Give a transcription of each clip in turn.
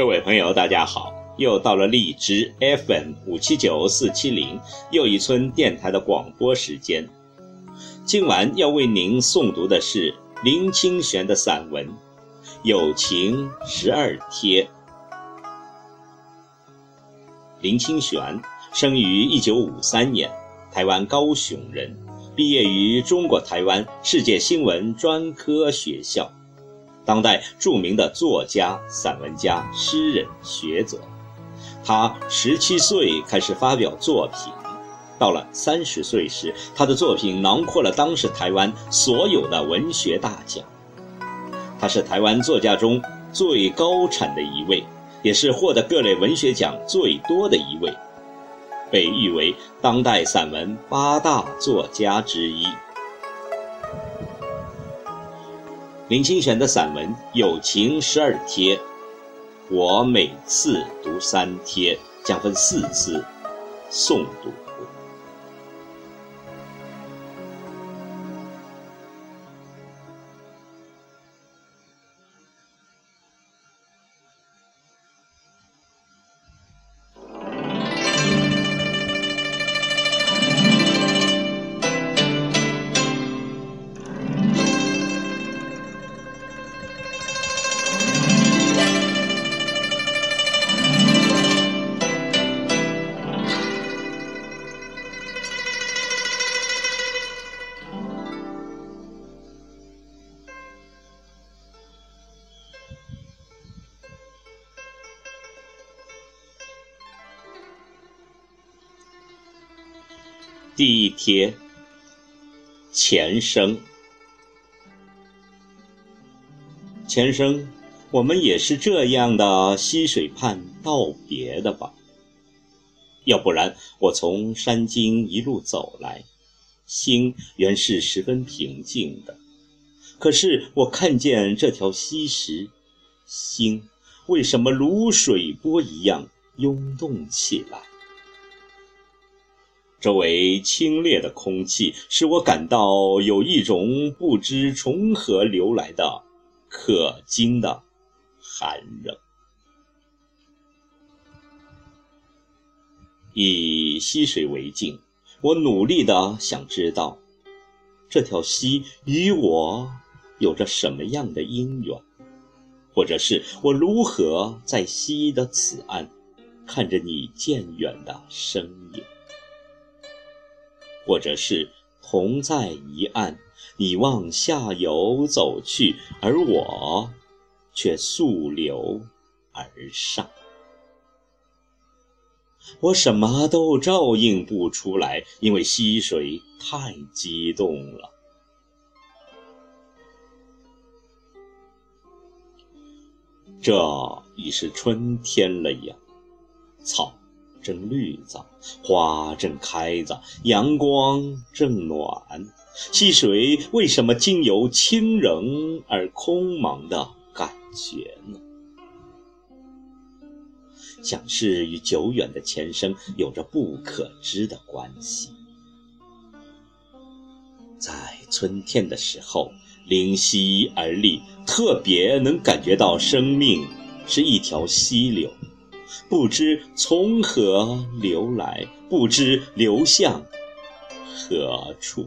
各位朋友，大家好！又到了荔枝 FM 五七九四七零又一村电台的广播时间。今晚要为您诵读的是林清玄的散文《友情十二贴》。林清玄生于一九五三年，台湾高雄人，毕业于中国台湾世界新闻专科学校。当代著名的作家、散文家、诗人、学者，他十七岁开始发表作品，到了三十岁时，他的作品囊括了当时台湾所有的文学大奖。他是台湾作家中最高产的一位，也是获得各类文学奖最多的一位，被誉为当代散文八大作家之一。林清玄的散文《友情十二帖》，我每次读三帖，将分四次诵读。第一贴，前生，前生，我们也是这样的溪水畔道别的吧？要不然，我从山经一路走来，心原是十分平静的。可是我看见这条溪时，心为什么如水波一样涌动起来？周围清冽的空气使我感到有一种不知从何流来的可惊的寒冷。以溪水为镜，我努力的想知道，这条溪与我有着什么样的因缘，或者是我如何在溪的此岸看着你渐远的身影。或者是同在一岸，你往下游走去，而我却溯流而上。我什么都照应不出来，因为溪水太激动了。这已是春天了呀，草。正绿着，花正开着，阳光正暖，溪水为什么竟有清冷而空茫的感觉呢？想是与久远的前生有着不可知的关系。在春天的时候，临溪而立，特别能感觉到生命是一条溪流。不知从何流来，不知流向何处。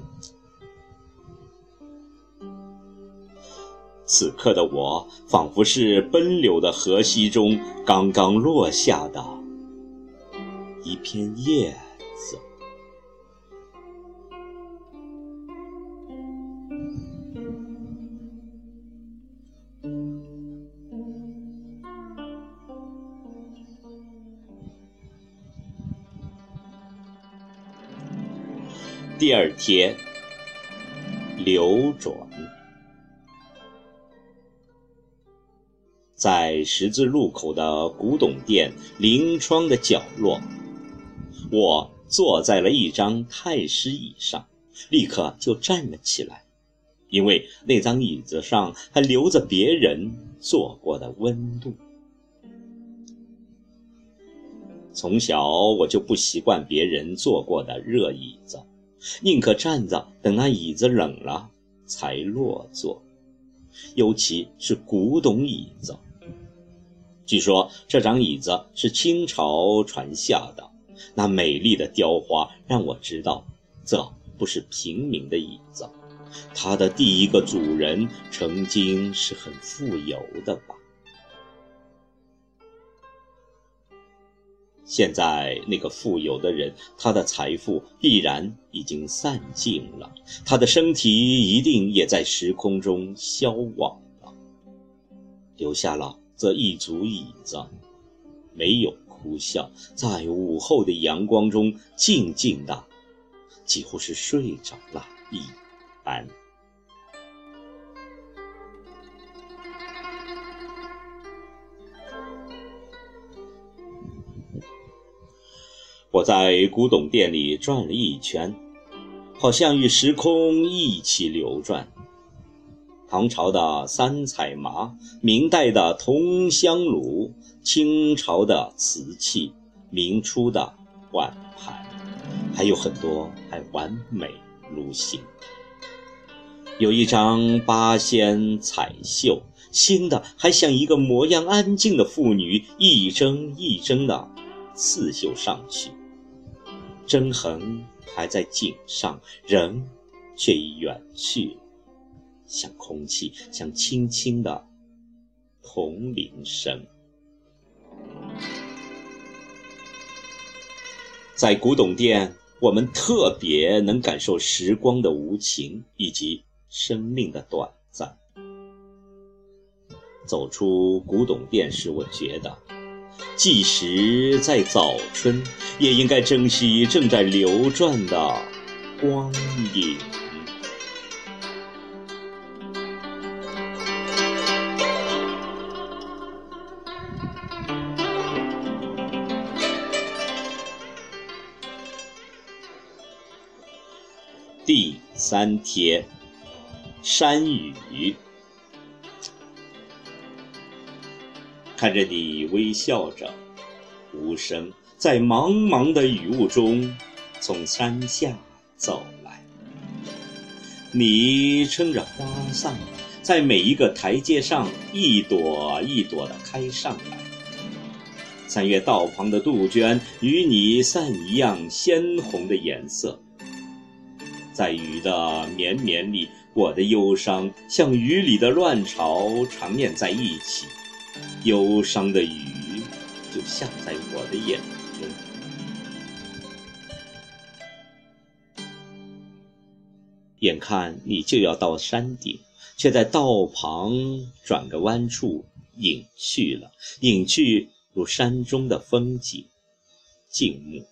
此刻的我，仿佛是奔流的河溪中刚刚落下的一片叶子。第二天，流转，在十字路口的古董店临窗的角落，我坐在了一张太师椅上，立刻就站了起来，因为那张椅子上还留着别人坐过的温度。从小我就不习惯别人坐过的热椅子，宁可站着等那椅子冷了才落座，尤其是古董椅子。据说这张椅子是清朝传下的，那美丽的雕花让我知道，这不是平民的椅子，它的第一个主人曾经是很富有的吧。现在那个富有的人，他的财富必然已经散尽了，他的身体一定也在时空中消亡了，留下了这一组椅子，没有哭笑，在午后的阳光中静静的，几乎是睡着了一在古董店里转了一圈，好像与时空一起流转。唐朝的三彩麻，明代的铜香炉，清朝的瓷器，明初的碗盘，还有很多还完美如新。有一张八仙彩绣，新的还像一个模样安静的妇女，一针一针的刺绣上去。针痕还在颈上，人却已远去，像空气，像轻轻的铜铃声。在古董店，我们特别能感受时光的无情以及生命的短暂。走出古董店时，我觉得。即使在早春，也应该珍惜正在流转的光影。第三天，山雨。看着你微笑着，无声在茫茫的雨雾中从山下走来。你撑着花伞，在每一个台阶上一朵一朵的开上来。三月道旁的杜鹃与你伞一样鲜红的颜色，在雨的绵绵里，我的忧伤像雨里的乱潮缠绵在一起。忧伤的雨就下在我的眼中，眼看你就要到山顶，却在道旁转个弯处隐去了，隐去如山中的风景，静穆，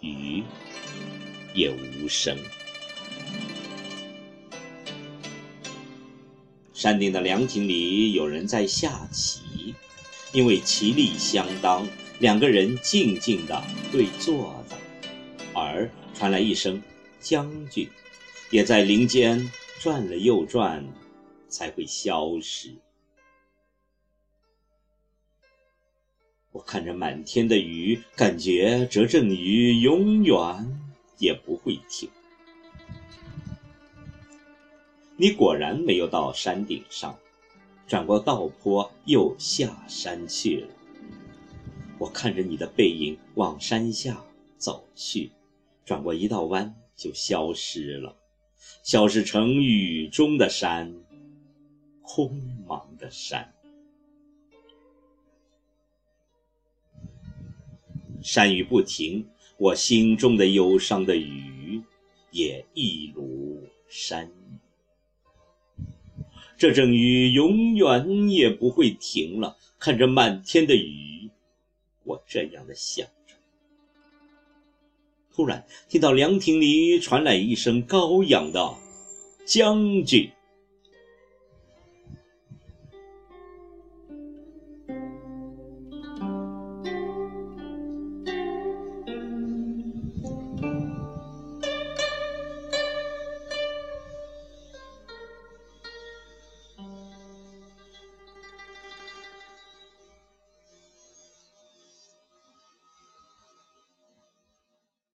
雨也无声。山顶的凉亭里有人在下棋，因为棋力相当，两个人静静地对坐着，而传来一声“将军”，也在林间转了又转，才会消失。我看着满天的雨，感觉这阵雨永远也不会停。你果然没有到山顶上，转过道坡又下山去了。我看着你的背影往山下走去，转过一道弯就消失了，消失成雨中的山，空茫的山。山雨不停，我心中的忧伤的雨也一如山雨。这阵雨永远也不会停了。看着满天的雨，我这样的想着。突然听到凉亭里传来一声高扬的“将军”。